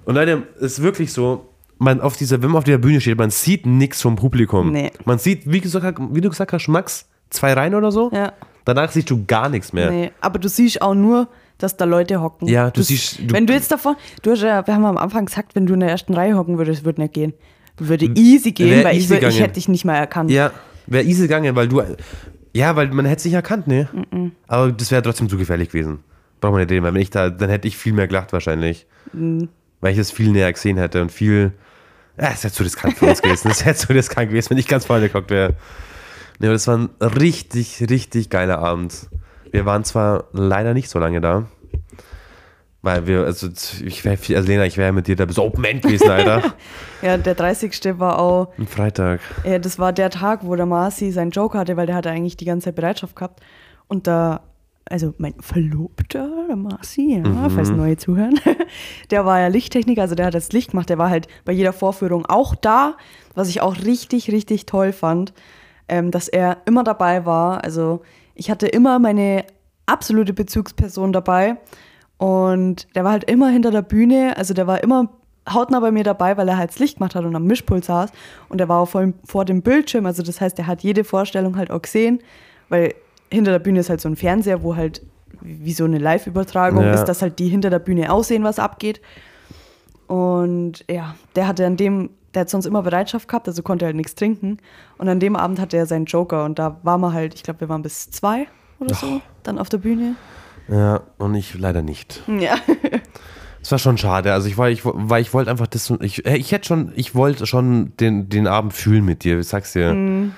S1: Und Leute, es ist wirklich so, man auf dieser, wenn man auf der Bühne steht, man sieht nichts vom Publikum.
S2: Nee.
S1: Man sieht, wie, gesagt, wie du gesagt hast, Max, zwei Reihen oder so.
S2: Ja.
S1: Danach siehst du gar nichts mehr.
S2: Nee, aber du siehst auch nur, dass da Leute hocken.
S1: Ja, du siehst- du-
S2: wenn du jetzt davon, du hast ja, wir haben am Anfang gesagt, wenn du in der ersten Reihe hocken würdest, würde nicht gehen. Würde easy gehen, weil ich,
S1: easy
S2: ich
S1: gegangen.
S2: hätte dich nicht mal erkannt.
S1: Ja, wäre easy gegangen, weil du. Ja, weil man hätte es nicht erkannt, ne? Aber das wäre trotzdem zu gefährlich gewesen. Braucht man nicht reden, weil wenn ich da, dann hätte ich viel mehr gelacht wahrscheinlich.
S2: Mhm.
S1: Weil ich es viel näher gesehen hätte und viel. Ja, es wäre zu riskant für uns gewesen. Es wäre zu riskant gewesen, wenn ich ganz vorne geguckt wäre. Ne, aber das war ein richtig, richtig geiler Abend. Wir waren zwar leider nicht so lange da. Weil wir, also ich wäre viel, also Lena, ich wäre mit dir da bis Open End gewesen, Alter. [LAUGHS]
S2: Ja, der 30. war auch,
S1: Am Freitag.
S2: ja, das war der Tag, wo der Marci seinen Joke hatte, weil der hatte eigentlich die ganze Zeit Bereitschaft gehabt. Und da, also mein Verlobter, der Marci, ja, falls neue zuhören, [LAUGHS] der war ja Lichttechniker, also der hat das Licht gemacht, der war halt bei jeder Vorführung auch da, was ich auch richtig, richtig toll fand, ähm, dass er immer dabei war. Also ich hatte immer meine absolute Bezugsperson dabei und der war halt immer hinter der Bühne, also der war immer hautnah bei mir dabei, weil er halt das Licht gemacht hat und am Mischpult saß. Und er war auch vor, vor dem Bildschirm, also das heißt, er hat jede Vorstellung halt auch gesehen, weil hinter der Bühne ist halt so ein Fernseher, wo halt wie so eine Live-Übertragung
S1: Ja.
S2: ist, dass halt die hinter der Bühne aussehen, was abgeht. Und ja, der hatte an dem, der hat sonst immer Bereitschaft gehabt, also konnte halt nichts trinken. Und an dem Abend hatte er seinen Joker und da waren wir halt, ich glaube, wir waren bis zwei oder so, dann auf der Bühne.
S1: Ja, und ich leider nicht.
S2: Ja. [LAUGHS]
S1: Es war schon schade. Also ich war, ich, weil ich wollte einfach das, ich, ich hätte schon, ich wollte schon den, den Abend fühlen mit dir, ich sag's dir.
S2: Mhm.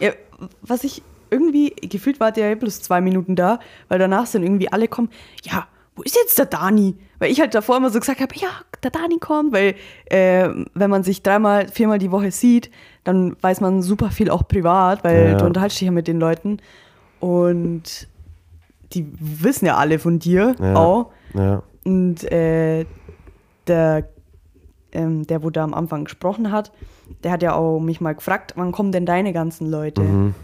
S2: Ja, was ich irgendwie, gefühlt war der ja bloß zwei Minuten da, weil danach sind irgendwie alle kommen, ja, wo ist jetzt der Dani? Weil ich halt davor immer so gesagt habe, ja, der Dani kommt, weil äh, wenn man sich dreimal, viermal die Woche sieht, dann weiß man super viel auch privat, weil
S1: Ja.
S2: du unterhaltest dich ja mit den Leuten und die wissen ja alle von dir
S1: Ja.
S2: auch.
S1: Ja.
S2: Und äh, der, ähm, der, wo da am Anfang gesprochen hat, der hat ja auch mich mal gefragt, wann kommen denn deine ganzen Leute?
S1: Mhm.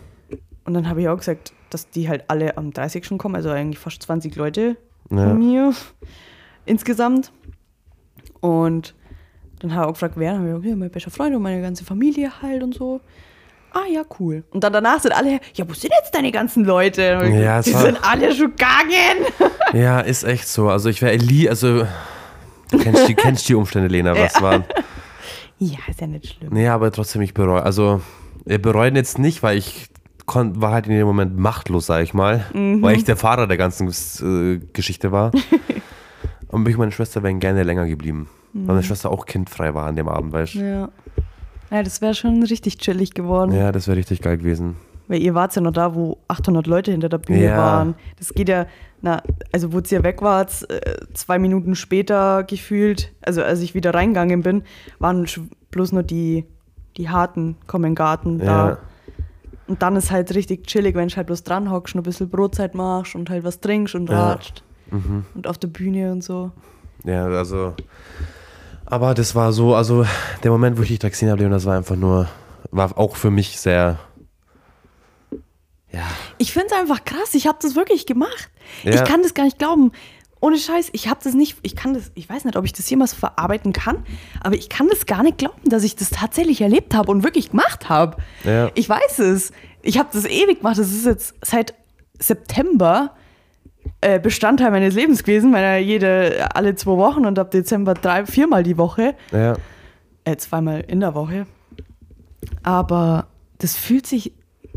S2: Und dann habe ich auch gesagt, dass die halt alle am 30. schon kommen, also eigentlich fast 20 Leute
S1: Ja.
S2: von mir [LAUGHS] insgesamt. Und dann habe ich auch gefragt, wer? Dann habe ich gesagt, ja, mein bester Freund und meine ganze Familie halt und so. Ah ja, cool. Und dann danach sind alle, ja, wo sind jetzt deine ganzen Leute?
S1: Ja,
S2: die sind alle schon gegangen. [LAUGHS]
S1: Ja, ist echt so. Also ich wäre nie, also du kennst die, kennst die Umstände, Lena, was waren.
S2: Ja, ist ja nicht schlimm.
S1: Nee, aber trotzdem, ich bereue. Also, wir bereuen jetzt nicht, weil ich kon, war halt in dem Moment machtlos, sag ich mal. Weil ich der Fahrer der ganzen äh, Geschichte war. [LAUGHS] Und ich und meine Schwester wären gerne länger geblieben. Weil meine Schwester auch kindfrei war an dem Abend, weißt du?
S2: Ja. Ja, das wäre schon richtig chillig geworden.
S1: Ja, das wäre richtig geil gewesen.
S2: Weil ihr wart ja noch da, wo 800 Leute hinter der Bühne
S1: Ja.
S2: waren. Das geht ja, na, also wo ihr weg wart, äh, zwei Minuten später gefühlt, also als ich wieder reingegangen bin, waren bloß nur die, die Harten kommen Garten
S1: Ja.
S2: da. Und dann ist halt richtig chillig, wenn du halt bloß dran hockst und ein bisschen Brotzeit machst und halt was trinkst und
S1: Ja.
S2: ratscht. Und auf der Bühne und so.
S1: Ja, also. Aber das war so, also der Moment, wo ich dich da gesehen habe, Leon, das war einfach nur, war auch für mich sehr. Ja.
S2: Ich finde es einfach krass. Ich habe das wirklich gemacht.
S1: Ja.
S2: Ich kann das gar nicht glauben. Ohne Scheiß, ich habe das nicht, ich kann das, ich weiß nicht, ob ich das jemals verarbeiten kann, aber ich kann das gar nicht glauben, dass ich das tatsächlich erlebt habe und wirklich gemacht habe.
S1: Ja.
S2: Ich weiß es. Ich habe das ewig gemacht. Das ist jetzt seit September äh, Bestandteil meines Lebens gewesen, meiner jede, alle zwei Wochen und ab Dezember drei, viermal die Woche
S1: Ja.
S2: äh, zweimal in der Woche. Aber das fühlt sich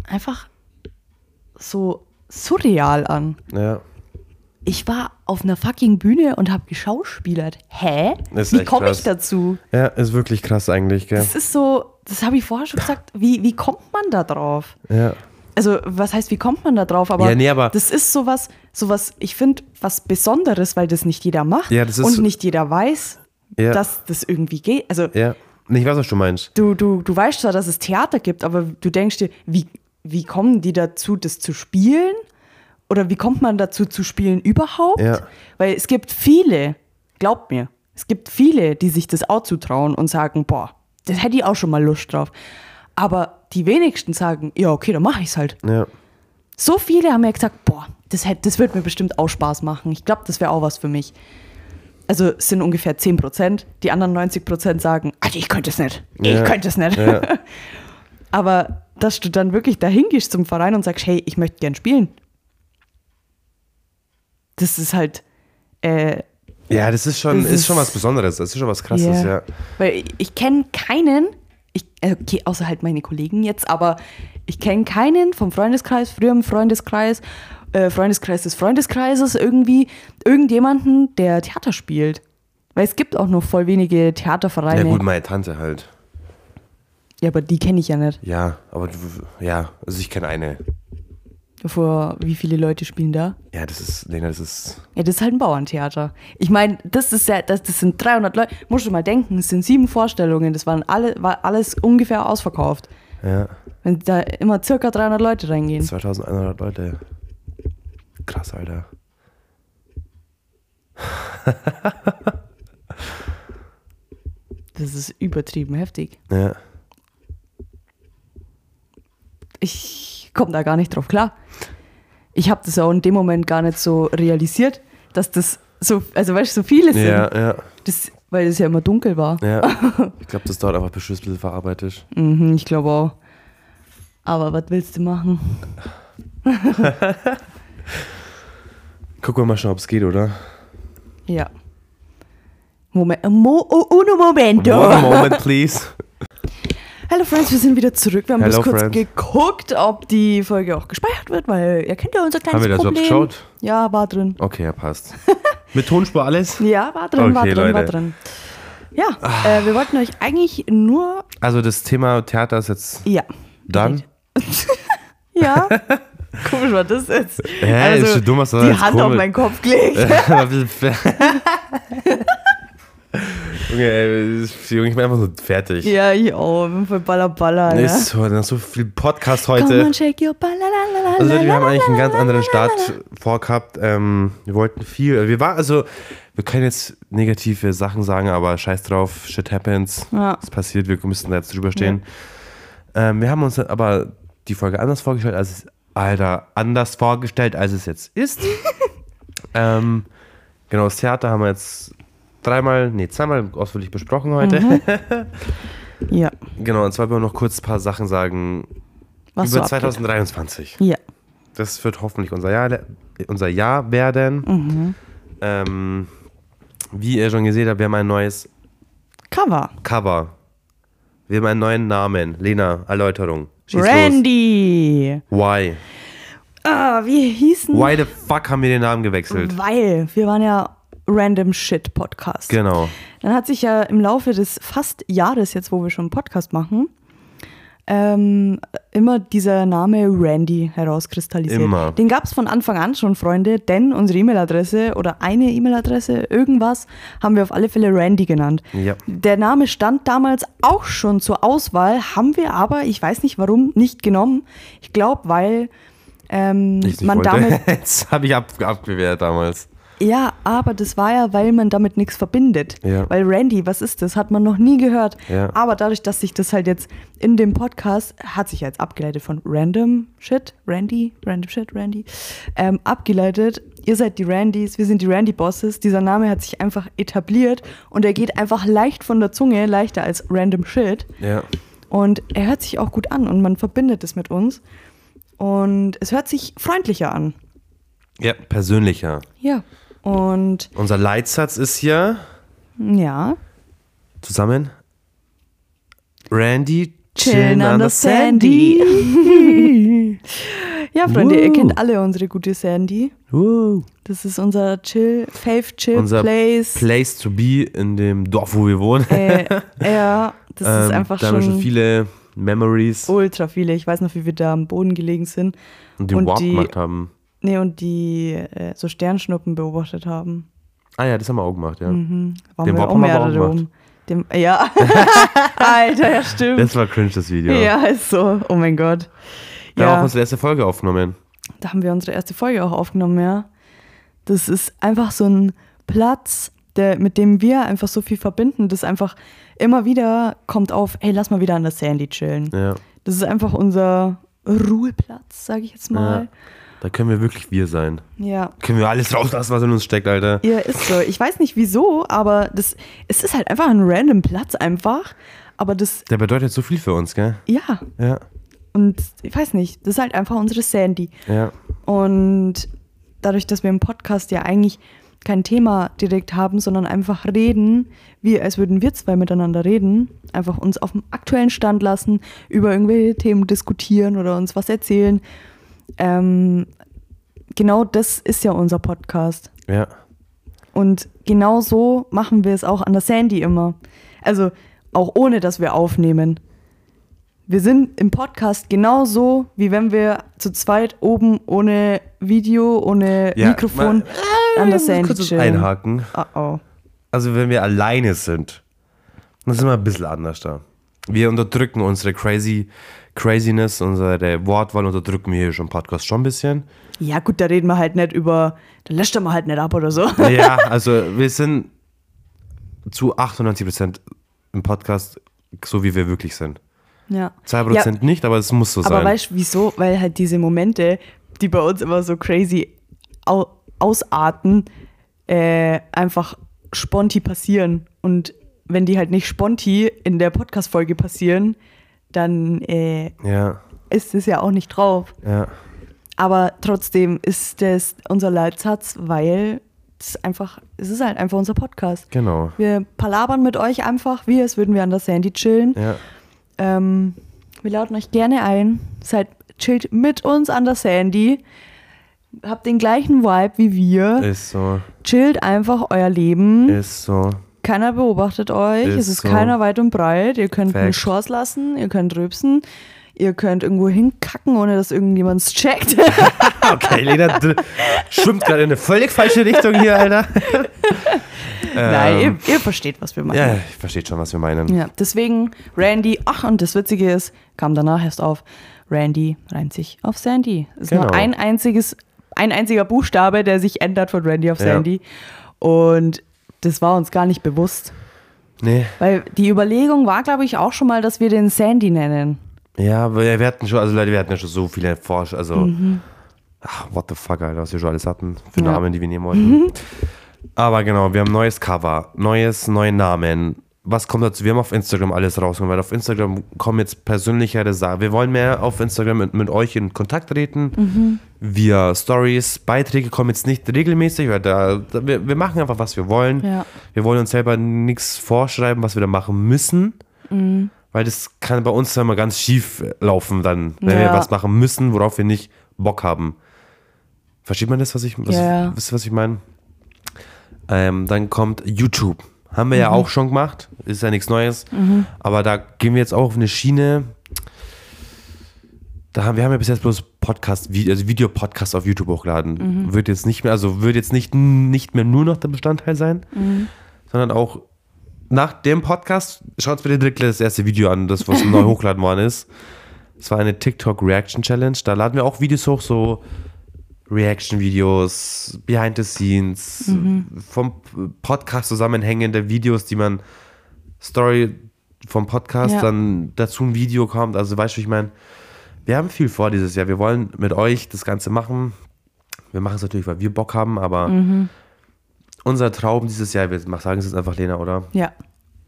S2: einfach so surreal an.
S1: Ja.
S2: Ich war auf einer fucking Bühne und habe geschauspielert. Hä? Wie komme ich dazu?
S1: Ja, ist wirklich krass eigentlich, gell?
S2: Das ist so, das habe ich vorher schon gesagt. Wie, wie kommt man da drauf?
S1: Ja.
S2: Also, was heißt, wie kommt man da drauf? Aber,
S1: Ja, nee, aber-
S2: das ist sowas, sowas, ich finde, was Besonderes, weil das nicht jeder macht
S1: Ja,
S2: und
S1: so-
S2: nicht jeder weiß,
S1: Ja.
S2: dass das irgendwie geht. Also,
S1: Ja. Ich weiß, was du meinst.
S2: du, du, du weißt zwar, dass es Theater gibt, aber du denkst dir, wie, wie kommen die dazu, das zu spielen? Oder wie kommt man dazu zu spielen überhaupt?
S1: Ja.
S2: Weil es gibt viele, glaubt mir, es gibt viele, die sich das auch zutrauen und sagen, boah, das hätte ich auch schon mal Lust drauf. Aber die wenigsten sagen, ja, okay, dann mache ich es halt.
S1: Ja.
S2: So viele haben mir gesagt, boah, das, hätte, das wird mir bestimmt auch Spaß machen. Ich glaube, das wäre auch was für mich. Also es sind ungefähr 10 Prozent. Die anderen 90 Prozent sagen, also ich könnte es nicht. Ich
S1: Ja.
S2: könnte es nicht.
S1: Ja. [LAUGHS]
S2: Aber dass du dann wirklich dahin gehst zum Verein und sagst, hey, ich möchte gern spielen. Das ist halt, äh,
S1: Ja, das ist schon,
S2: Das
S1: ist
S2: ist-
S1: schon was Besonderes. Das ist schon was Krasses, ja.
S2: Weil ich, ich kenne keinen, ich, äh, okay, außer halt meine Kollegen jetzt, aber ich kenne keinen vom Freundeskreis, früher im Freundeskreis, äh, Freundeskreis des Freundeskreises, irgendwie, irgendjemanden, der Theater spielt. Weil es gibt auch noch voll wenige Theatervereine.
S1: Ja, gut, meine Tante halt.
S2: Ja, aber die kenne ich ja nicht.
S1: Ja, aber du, ja, also ich kenne eine.
S2: Vor wie viele Leute spielen da?
S1: Ja, das ist, Lena, das ist,
S2: Ja, das ist halt ein Bauerntheater. Ich meine, das ist ja, das, das sind 300 Leute. Musst du mal denken, es sind sieben Vorstellungen. Das waren alle, war alles ungefähr ausverkauft.
S1: ja,
S2: Wenn da immer circa 300 Leute reingehen.
S1: 2100 Leute. Krass, Alter.
S2: Das ist übertrieben heftig.
S1: Ja.
S2: Ich komme da gar nicht drauf klar. Ich habe das auch in dem Moment gar nicht so realisiert, dass das so, also weißt du, so viele sind.
S1: Ja, ja,
S2: Das, weil es ja immer dunkel war.
S1: ja. [LAUGHS] Ich glaube, das dauert einfach, bis ein bisschen verarbeitet.
S2: Mhm, ich glaube auch. Aber was willst du machen? [LAUGHS]
S1: Gucken wir mal schon, ob es geht, oder?
S2: Ja. Moment, Mo, oh, uno momento.
S1: One moment, please.
S2: Hallo Friends, wir sind wieder zurück. Wir haben
S1: Hello,
S2: kurz
S1: Friends.
S2: geguckt, ob die Folge auch gespeichert wird, weil ihr kennt ja unser kleines
S1: Haben wir das
S2: Problem.
S1: überhaupt geschaut?
S2: Ja, war drin.
S1: Okay, ja, passt. [LAUGHS] Mit Tonspur alles?
S2: Ja, war drin, war
S1: Okay,
S2: drin, war
S1: Leute.
S2: drin. Ja, äh, wir wollten euch eigentlich nur.
S1: Also das Thema Theater ist jetzt
S2: Ja.
S1: dann. [LAUGHS]
S2: Ja. Komisch war das jetzt.
S1: Hä, ist schon dumm, was das
S2: die Hand auf
S1: komisch-
S2: meinen Kopf gelegt. [LAUGHS]
S1: Junge, ey, ich bin einfach so fertig.
S2: Ja, ich auch. Ich bin voll baller baller. Ja.
S1: Ist so, dann so viel Podcast
S2: Come
S1: heute.
S2: on, shake your balalala.
S1: Also Leute, wir haben eigentlich einen ganz anderen Start vorgehabt. Ähm, wir wollten viel. Wir waren also, wir können jetzt negative Sachen sagen, aber scheiß drauf, shit happens.
S2: Ja.
S1: Es passiert, wir müssen da jetzt drüber stehen. Ähm, wir haben uns aber die Folge anders vorgestellt, als es, Alter, anders vorgestellt, als es jetzt ist. [LAUGHS] ähm, genau, das Theater haben wir jetzt dreimal, nee, zweimal ausführlich besprochen heute.
S2: Mhm. [LAUGHS] Ja.
S1: Genau, und zwar wollen wir noch kurz ein paar Sachen sagen
S2: Was
S1: über
S2: so abgeht.
S1: 2023.
S2: Ja.
S1: Das wird hoffentlich unser Jahr, unser Jahr werden.
S2: Mhm.
S1: Ähm, wie ihr schon gesehen habt, wir haben ein neues
S2: Cover.
S1: Cover. Wir haben einen neuen Namen. Lena, Erläuterung. Schieß
S2: Randy.
S1: los. Why?
S2: Ah, wie hießen?
S1: Why the fuck haben wir den Namen gewechselt?
S2: Weil wir waren ja Random Shit Podcast.
S1: Genau.
S2: Dann hat sich ja im Laufe des fast Jahres jetzt, wo wir schon einen Podcast machen, ähm, immer dieser Name Randy herauskristallisiert.
S1: Immer.
S2: Den gab es von Anfang an schon, Freunde, denn unsere E-Mail-Adresse oder eine E-Mail-Adresse, irgendwas, haben wir auf alle Fälle Randy genannt.
S1: Ja.
S2: Der Name stand damals auch schon zur Auswahl, haben wir aber, ich weiß nicht warum, nicht genommen. Ich glaube, weil ähm,
S1: Ich
S2: man
S1: wollte.
S2: damit [LAUGHS]
S1: Jetzt habe ich ab, abgewehrt damals.
S2: Ja, aber das war ja, weil man damit nichts verbindet.
S1: Ja.
S2: Weil Randy, was ist das? Hat man noch nie gehört.
S1: Ja.
S2: Aber dadurch, dass sich das halt jetzt in dem Podcast, hat sich ja jetzt abgeleitet von Random Shit, Randy, Random Shit, Randy, ähm, abgeleitet. Ihr seid die Randys, wir sind die Randy Bosses. Dieser Name hat sich einfach etabliert und er geht einfach leicht von der Zunge, leichter als Random Shit.
S1: Ja.
S2: Und er hört sich auch gut an und man verbindet es mit uns. Und es hört sich freundlicher an.
S1: Ja, persönlicher.
S2: Ja. Und
S1: Unser Leitsatz ist hier
S2: ja,
S1: zusammen. Randy
S2: Chillen an der Sandy. [LAUGHS] ja, Freunde, ihr kennt alle unsere gute Sandy.
S1: Woo.
S2: Das ist unser Chill, Fave Chill
S1: Unser
S2: Place.
S1: Place to be in dem Dorf, wo wir wohnen.
S2: äh, ja, das [LAUGHS] ist
S1: Ähm,
S2: einfach
S1: da haben wir
S2: schon,
S1: schon viele Memories
S2: ultra viele. Ich weiß noch, wie wir da am Boden gelegen sind.
S1: und den Walk
S2: die-
S1: gemacht haben.
S2: Nee, und die äh, so Sternschnuppen beobachtet haben.
S1: Ah ja, das haben wir auch gemacht, ja.
S2: Mhm. Waren
S1: Den
S2: wir
S1: Bob
S2: auch
S1: haben wir auch gemacht.
S2: Dem, ja. [LAUGHS] Alter, ja, stimmt.
S1: Das war cringe, das Video.
S2: ja, ist so. Oh mein Gott.
S1: Da haben wir auch
S2: Ja.
S1: unsere erste Folge aufgenommen.
S2: Da haben wir unsere erste Folge auch aufgenommen, ja. Das ist einfach so ein Platz, der, mit dem wir einfach so viel verbinden, das einfach immer wieder kommt auf, hey, lass mal wieder an der Sandy chillen.
S1: Ja.
S2: Das ist einfach unser Ruheplatz, sage ich jetzt
S1: ja. Da können wir wirklich wir sein.
S2: Ja.
S1: Können wir alles rauslassen, was in uns steckt, Alter.
S2: ja. ist so. Ich weiß nicht wieso, aber das, es ist halt einfach ein random Platz einfach. Aber das,
S1: Der bedeutet so viel für uns, gell?
S2: ja.
S1: Ja.
S2: Und ich weiß nicht, das ist halt einfach unsere Sandy.
S1: Ja.
S2: Und dadurch, dass wir im Podcast ja eigentlich kein Thema direkt haben, sondern einfach reden, wie als würden wir zwei miteinander reden, einfach uns auf dem aktuellen Stand lassen, über irgendwelche Themen diskutieren oder uns was erzählen. Ähm, genau das ist ja unser Podcast.
S1: Ja.
S2: Und genau so machen wir es auch an der Sandy immer. Also auch ohne, dass wir aufnehmen. Wir sind im Podcast genauso, wie wenn wir zu zweit oben ohne Video, ohne
S1: Ja,
S2: Mikrofon
S1: mal-
S2: an der
S1: muss
S2: Sandy chillen.
S1: einhaken.
S2: Oh oh.
S1: Also wenn wir alleine sind, dann sind wir ein bisschen anders da. Wir unterdrücken unsere crazy Craziness, unsere Wortwahl unterdrücken wir hier schon im Podcast schon ein bisschen.
S2: Ja gut, da reden wir halt nicht über, da löscht er mal halt nicht ab oder so.
S1: Ja, [LAUGHS] also wir sind zu 98% im Podcast so, wie wir wirklich sind.
S2: Ja.
S1: 2% nicht, aber es muss so
S2: Aber
S1: sein.
S2: weißt du wieso? Weil halt diese Momente, die bei uns immer so crazy au ausarten, äh, einfach sponti passieren. Und wenn die halt nicht sponti in der Podcast-Folge passieren, dann äh,
S1: ja,
S2: ist es ja auch nicht drauf.
S1: ja.
S2: Aber trotzdem ist das unser Leitsatz, weil es einfach, es ist halt einfach unser Podcast.
S1: Genau.
S2: Wir palabern mit euch einfach, wie als würden wir an der Sandy chillen.
S1: Ja.
S2: Ähm, wir laden euch gerne ein. Seid chillt mit uns an der Sandy. Habt den gleichen Vibe wie wir.
S1: Ist so.
S2: Chillt einfach euer Leben.
S1: Ist so.
S2: Keiner beobachtet euch.
S1: Ist
S2: es ist
S1: so.
S2: keiner weit und breit. Ihr könnt eine. Chance lassen. Ihr könnt rülpsen. Ihr könnt irgendwo hinkacken, ohne dass irgendjemand es checkt. [LAUGHS]
S1: Okay, Lena schwimmt gerade in eine völlig falsche Richtung hier, Alter. [LAUGHS]
S2: Nein, ihr, ihr versteht, was wir meinen.
S1: Ja, ich verstehe schon, was wir meinen.
S2: Ja, deswegen Randy, ach, und das Witzige ist, kam danach erst auf, Randy reimt sich auf Sandy. Es ist nur
S1: Genau.
S2: ein einziges, ein einziger Buchstabe, der sich ändert von Randy auf
S1: Ja.
S2: Sandy. Und das war uns gar nicht bewusst.
S1: Nee.
S2: Weil die Überlegung war, glaube ich, auch schon mal, dass wir den Sandy nennen.
S1: Ja, aber wir hatten schon, also Leute, wir hatten ja schon so viele Forsch, also, ach, what the fuck, Alter, was wir schon alles hatten für
S2: Mhm. Ja. Mhm.
S1: Namen, die wir nehmen wollten. Aber genau, wir haben neues Cover, neues, neue Namen. Was kommt dazu? Wir haben auf Instagram alles rausgekommen, weil auf Instagram kommen jetzt persönlichere Sachen. Wir wollen mehr auf Instagram mit, mit euch in Kontakt treten.
S2: Mhm.
S1: Via Stories. Beiträge kommen jetzt nicht regelmäßig, weil da, da wir, wir machen einfach, was wir wollen.
S2: Ja.
S1: Wir wollen uns selber nichts vorschreiben, was wir da machen müssen.
S2: Mhm.
S1: Weil das kann bei uns immer ganz schief laufen dann, wenn wir
S2: Ja.
S1: was machen müssen, worauf wir nicht Bock haben. Versteht man das, was ich, was, wisst ihr, was ich meine? Ähm, dann kommt YouTube. Haben wir
S2: Mhm.
S1: ja auch schon gemacht. Ist ja nichts Neues. Aber da gehen wir jetzt auch auf eine Schiene. Da haben, wir haben ja bis jetzt bloß Podcast, also Videopodcast auf YouTube hochgeladen.
S2: Mhm.
S1: Wird jetzt nicht mehr, also wird jetzt nicht, nicht mehr nur noch der Bestandteil sein,
S2: Mhm.
S1: sondern auch nach dem Podcast, schaut bitte direkt das erste Video an, das was neu [LAUGHS] hochgeladen worden ist. Es war eine TikTok Reaction Challenge. Da laden wir auch Videos hoch, so Reaction-Videos, Behind the Scenes, vom Podcast zusammenhängende Videos, die man Story vom Podcast
S2: Ja.
S1: dann dazu ein Video kommt. Also weißt du, ich meine, wir haben viel vor dieses Jahr. Wir wollen mit euch das Ganze machen. Wir machen es natürlich, weil wir Bock haben, aber unser Traum dieses Jahr, wir sagen es jetzt einfach, Lena, oder?
S2: Ja,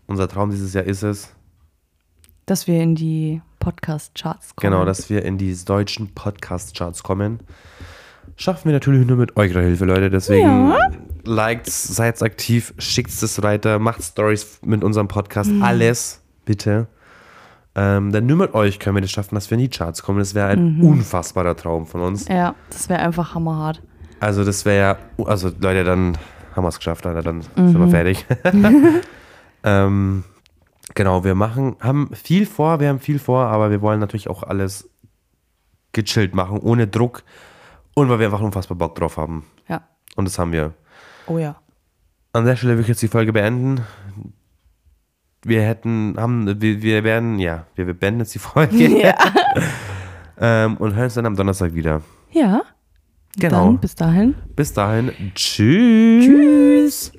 S1: Unser Traum dieses Jahr ist es,
S2: dass wir in die Podcast-Charts kommen.
S1: genau, dass wir in die deutschen Podcast-Charts kommen. Schaffen wir natürlich nur mit eurer Hilfe, Leute. Deswegen liked, seid aktiv, schickt es weiter, macht Stories mit unserem Podcast. Alles, bitte. Ähm, denn nur mit euch können wir das schaffen, dass wir in die Charts kommen. Das wäre ein unfassbarer Traum von uns.
S2: Ja, das wäre einfach hammerhart.
S1: Also das wäre ja, also Leute, dann haben wir es geschafft, Alter, dann sind wir fertig. [LAUGHS] ähm, genau, wir machen, haben viel vor, wir haben viel vor, aber wir wollen natürlich auch alles gechillt machen, ohne Druck und weil wir einfach unfassbar Bock drauf haben.
S2: Ja.
S1: Und das haben wir.
S2: Oh ja.
S1: An der Stelle will ich jetzt die Folge beenden. Wir hätten, haben, wir, wir werden, ja, wir, wir beenden jetzt die Folge [LAUGHS]
S2: Ja. [LAUGHS]
S1: ähm, und hören uns dann am Donnerstag wieder.
S2: Ja.
S1: Genau.
S2: Dann bis dahin.
S1: Bis dahin, tschüss.
S2: Tschüss.